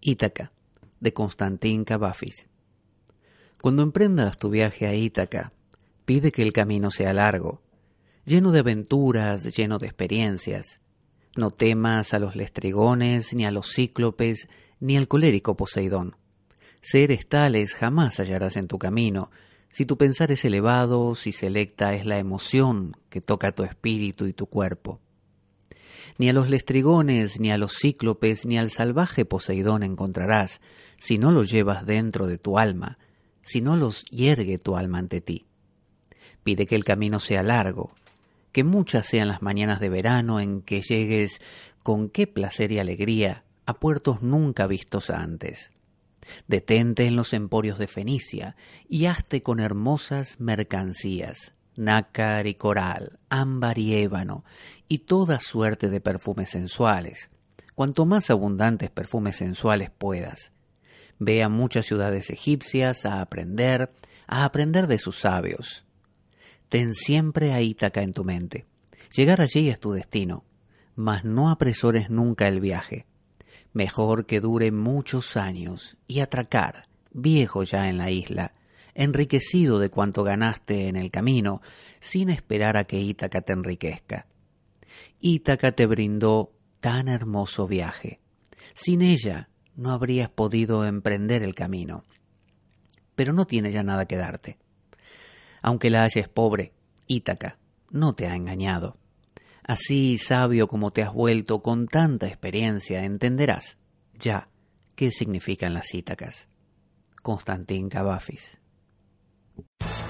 Ítaca, de Constantín Cavafis. Cuando emprendas tu viaje a Ítaca, pide que el camino sea largo, lleno de aventuras, lleno de experiencias. No temas a los lestrigones, ni a los cíclopes, ni al colérico Poseidón. Seres tales jamás hallarás en tu camino, si tu pensar es elevado, si selecta es la emoción que toca tu espíritu y tu cuerpo. Ni a los lestrigones, ni a los cíclopes, ni al salvaje Poseidón encontrarás, si no los llevas dentro de tu alma, si no los hiergue tu alma ante ti. Pide que el camino sea largo, que muchas sean las mañanas de verano en que llegues con qué placer y alegría a puertos nunca vistos antes. Detente en los emporios de Fenicia y hazte con hermosas mercancías, nácar y coral, ámbar y ébano, y toda suerte de perfumes sensuales. Cuanto más abundantes perfumes sensuales puedas. Ve a muchas ciudades egipcias a aprender, a aprender de sus sabios. Ten siempre a Ítaca en tu mente. Llegar allí es tu destino, mas no apresores nunca el viaje. Mejor que dure muchos años y atracar, viejo ya en la isla, enriquecido de cuanto ganaste en el camino, sin esperar a que Ítaca te enriquezca. Ítaca te brindó tan hermoso viaje. Sin ella no habrías podido emprender el camino. Pero no tiene ya nada que darte. Aunque la halles pobre, Ítaca no te ha engañado. Así sabio como te has vuelto con tanta experiencia, entenderás ya qué significan las Ítacas. Constantín Cavafis.